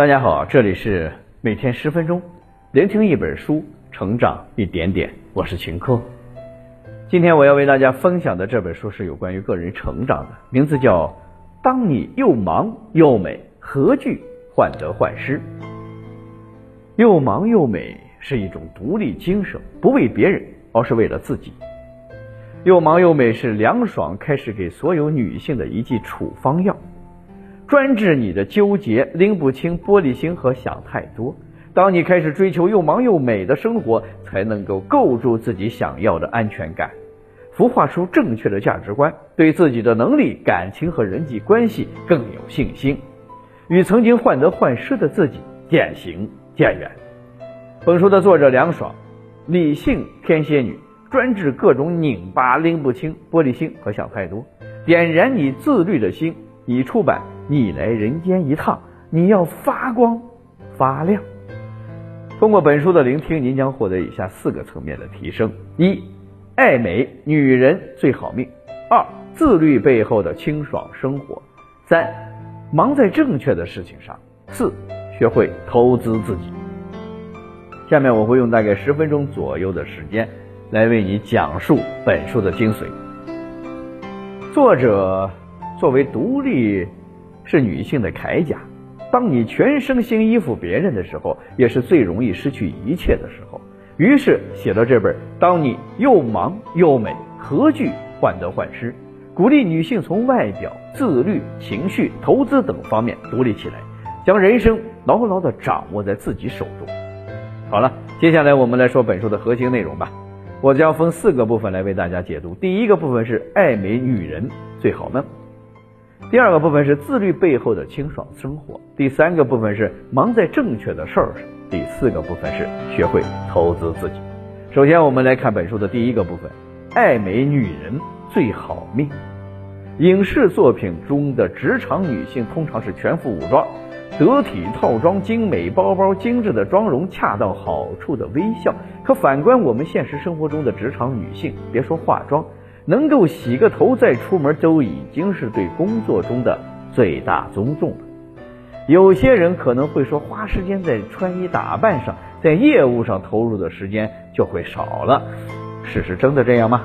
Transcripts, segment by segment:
大家好，这里是每天十分钟，聆听一本书，成长一点点。我是秦科。今天我要为大家分享的这本书是有关于个人成长的，名字叫《当你又忙又美，何惧患得患失》。又忙又美是一种独立精神，不为别人，而是为了自己。又忙又美是凉爽开始给所有女性的一剂处方药。专治你的纠结、拎不清、玻璃心和想太多。当你开始追求又忙又美的生活，才能够构筑自己想要的安全感，孵化出正确的价值观，对自己的能力、感情和人际关系更有信心，与曾经患得患失的自己渐行渐远。本书的作者梁爽，理性天蝎女，专治各种拧巴、拎不清、玻璃心和想太多，点燃你自律的心。已出版。你来人间一趟，你要发光发亮。通过本书的聆听，您将获得以下四个层面的提升：一、爱美女人最好命；二、自律背后的清爽生活；三、忙在正确的事情上；四、学会投资自己。下面我会用大概十分钟左右的时间来为你讲述本书的精髓。作者作为独立。是女性的铠甲。当你全身心依附别人的时候，也是最容易失去一切的时候。于是写了这本《当你又忙又美，何惧患得患失》，鼓励女性从外表、自律、情绪、投资等方面独立起来，将人生牢牢地掌握在自己手中。好了，接下来我们来说本书的核心内容吧。我将分四个部分来为大家解读。第一个部分是爱美女人最好呢。第二个部分是自律背后的清爽生活，第三个部分是忙在正确的事儿上，第四个部分是学会投资自己。首先，我们来看本书的第一个部分：爱美女人最好命。影视作品中的职场女性通常是全副武装，得体套装、精美包包、精致的妆容、恰到好处的微笑。可反观我们现实生活中的职场女性，别说化妆。能够洗个头再出门，都已经是对工作中的最大尊重了。有些人可能会说，花时间在穿衣打扮上，在业务上投入的时间就会少了。事实真的这样吗？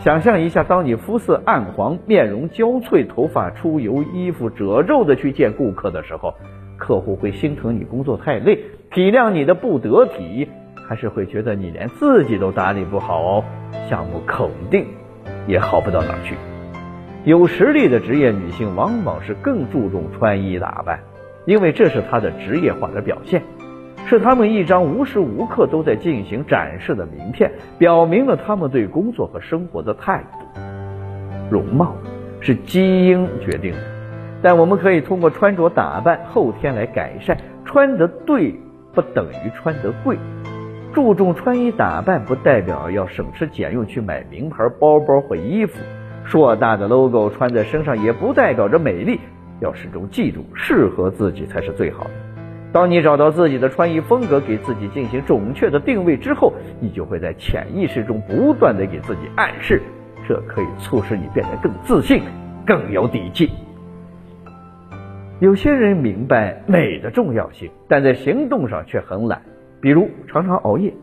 想象一下，当你肤色暗黄、面容焦脆、头发出油、衣服褶皱的去见顾客的时候，客户会心疼你工作太累，体谅你的不得体，还是会觉得你连自己都打理不好哦？项目肯定。也好不到哪去。有实力的职业女性往往是更注重穿衣打扮，因为这是她的职业化的表现，是她们一张无时无刻都在进行展示的名片，表明了她们对工作和生活的态度。容貌是基因决定的，但我们可以通过穿着打扮后天来改善。穿得对不等于穿得贵。注重穿衣打扮不代表要省吃俭用去买名牌包包或衣服，硕大的 logo 穿在身上也不代表着美丽。要始终记住，适合自己才是最好的。当你找到自己的穿衣风格，给自己进行准确的定位之后，你就会在潜意识中不断的给自己暗示，这可以促使你变得更自信、更有底气。有些人明白美的重要性，但在行动上却很懒。比如常常熬夜，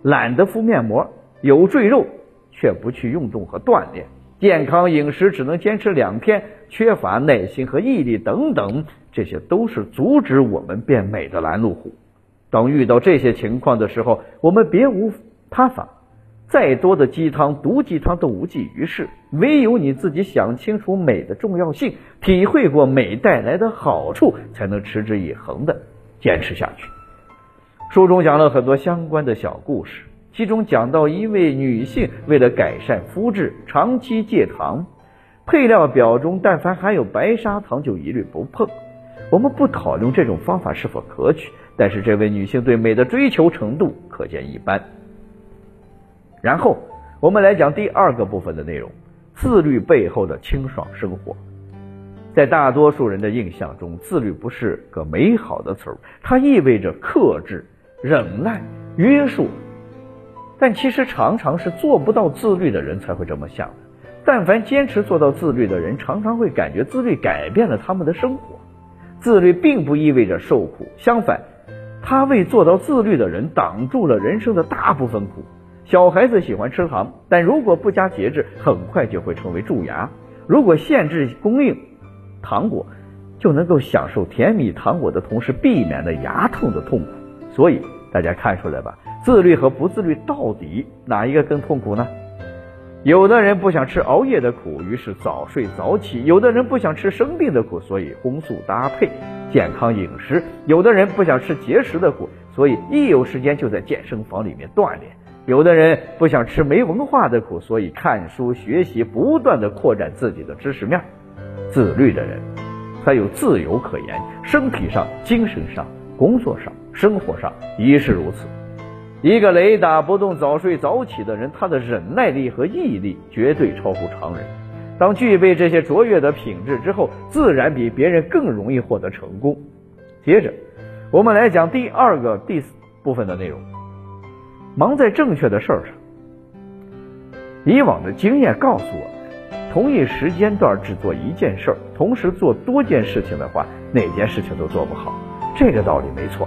懒得敷面膜，有赘肉却不去运动和锻炼，健康饮食只能坚持两天，缺乏耐心和毅力等等，这些都是阻止我们变美的拦路虎。当遇到这些情况的时候，我们别无他法，再多的鸡汤毒鸡汤都无济于事，唯有你自己想清楚美的重要性，体会过美带来的好处，才能持之以恒的坚持下去。书中讲了很多相关的小故事，其中讲到一位女性为了改善肤质，长期戒糖，配料表中但凡含有白砂糖就一律不碰。我们不讨论这种方法是否可取，但是这位女性对美的追求程度可见一斑。然后我们来讲第二个部分的内容：自律背后的清爽生活。在大多数人的印象中，自律不是个美好的词儿，它意味着克制。忍耐、约束，但其实常常是做不到自律的人才会这么想的。但凡坚持做到自律的人，常常会感觉自律改变了他们的生活。自律并不意味着受苦，相反，他为做到自律的人挡住了人生的大部分苦。小孩子喜欢吃糖，但如果不加节制，很快就会成为蛀牙。如果限制供应糖果，就能够享受甜蜜糖果的同时，避免了牙痛的痛苦。所以大家看出来吧，自律和不自律到底哪一个更痛苦呢？有的人不想吃熬夜的苦，于是早睡早起；有的人不想吃生病的苦，所以荤素搭配健康饮食；有的人不想吃节食的苦，所以一有时间就在健身房里面锻炼；有的人不想吃没文化的苦，所以看书学习，不断的扩展自己的知识面。自律的人才有自由可言，身体上、精神上、工作上、生活上亦是如此。一个雷打不动、早睡早起的人，他的忍耐力和毅力绝对超乎常人。当具备这些卓越的品质之后，自然比别人更容易获得成功。接着，我们来讲第二个第四部分的内容：忙在正确的事儿上。以往的经验告诉我们，同一时间段只做一件事儿，同时做多件事情的话，哪件事情都做不好。这个道理没错。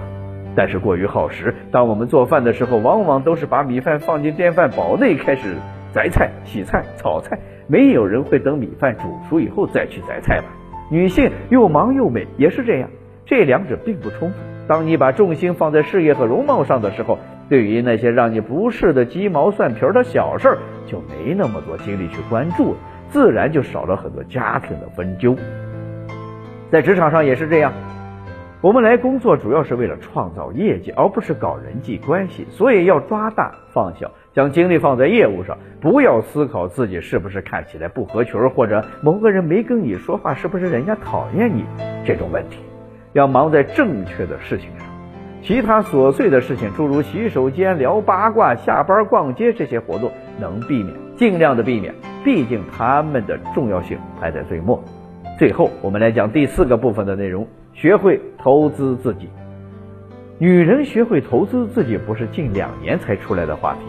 但是过于耗时。当我们做饭的时候，往往都是把米饭放进电饭煲内，开始择菜、洗菜、炒菜。没有人会等米饭煮熟以后再去择菜吧？女性又忙又美也是这样，这两者并不冲突。当你把重心放在事业和容貌上的时候，对于那些让你不适的鸡毛蒜皮的小事儿，就没那么多精力去关注了，自然就少了很多家庭的纷纠。在职场上也是这样。我们来工作主要是为了创造业绩，而不是搞人际关系，所以要抓大放小，将精力放在业务上，不要思考自己是不是看起来不合群，或者某个人没跟你说话，是不是人家讨厌你这种问题。要忙在正确的事情上，其他琐碎的事情，诸如洗手间、聊八卦、下班逛街这些活动，能避免尽量的避免，毕竟他们的重要性排在最末。最后，我们来讲第四个部分的内容。学会投资自己，女人学会投资自己不是近两年才出来的话题。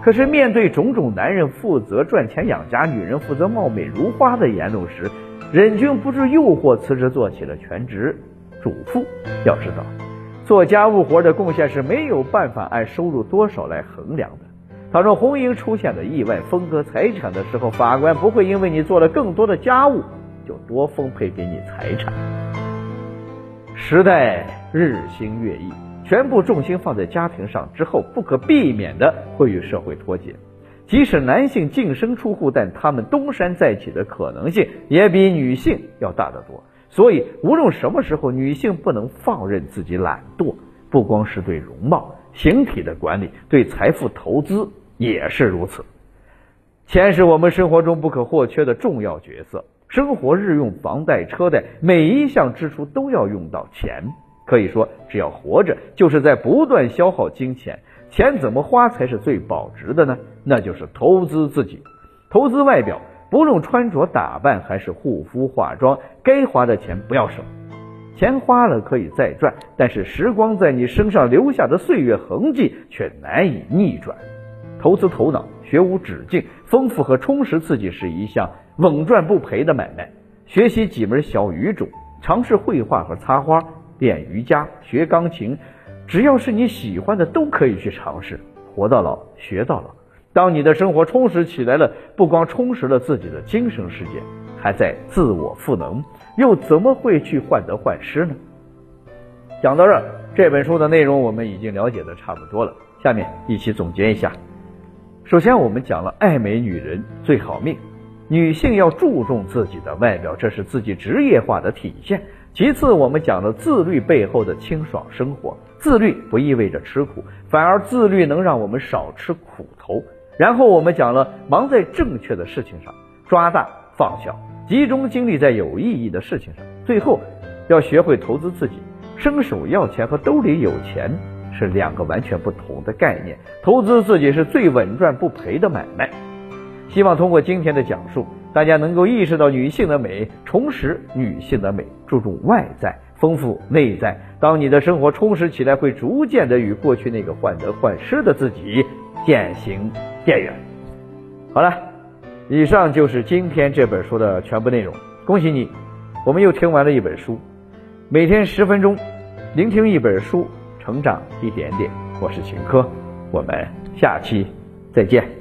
可是面对种种男人负责赚钱养家，女人负责貌美如花的言论时，忍俊不住诱惑，辞职做起了全职主妇。要知道，做家务活的贡献是没有办法按收入多少来衡量的。倘若婚姻出现了意外，分割财产的时候，法官不会因为你做了更多的家务，就多分配给你财产。时代日新月异，全部重心放在家庭上之后，不可避免的会与社会脱节。即使男性净身出户，但他们东山再起的可能性也比女性要大得多。所以，无论什么时候，女性不能放任自己懒惰。不光是对容貌、形体的管理，对财富投资也是如此。钱是我们生活中不可或缺的重要角色。生活日用、房贷、车贷，每一项支出都要用到钱。可以说，只要活着，就是在不断消耗金钱。钱怎么花才是最保值的呢？那就是投资自己，投资外表，不论穿着打扮还是护肤化妆，该花的钱不要省。钱花了可以再赚，但是时光在你身上留下的岁月痕迹却难以逆转。投资头脑，学无止境，丰富和充实自己是一项。稳赚不赔的买卖，学习几门小语种，尝试绘画和插花，练瑜伽，学钢琴，只要是你喜欢的都可以去尝试。活到老，学到老。当你的生活充实起来了，不光充实了自己的精神世界，还在自我赋能，又怎么会去患得患失呢？讲到这儿，这本书的内容我们已经了解的差不多了。下面一起总结一下。首先，我们讲了爱美女人最好命。女性要注重自己的外表，这是自己职业化的体现。其次，我们讲了自律背后的清爽生活。自律不意味着吃苦，反而自律能让我们少吃苦头。然后我们讲了忙在正确的事情上，抓大放小，集中精力在有意义的事情上。最后，要学会投资自己。伸手要钱和兜里有钱是两个完全不同的概念。投资自己是最稳赚不赔的买卖。希望通过今天的讲述，大家能够意识到女性的美，重拾女性的美，注重外在，丰富内在。当你的生活充实起来，会逐渐的与过去那个患得患失的自己渐行渐远。好了，以上就是今天这本书的全部内容。恭喜你，我们又听完了一本书。每天十分钟，聆听一本书，成长一点点。我是秦科，我们下期再见。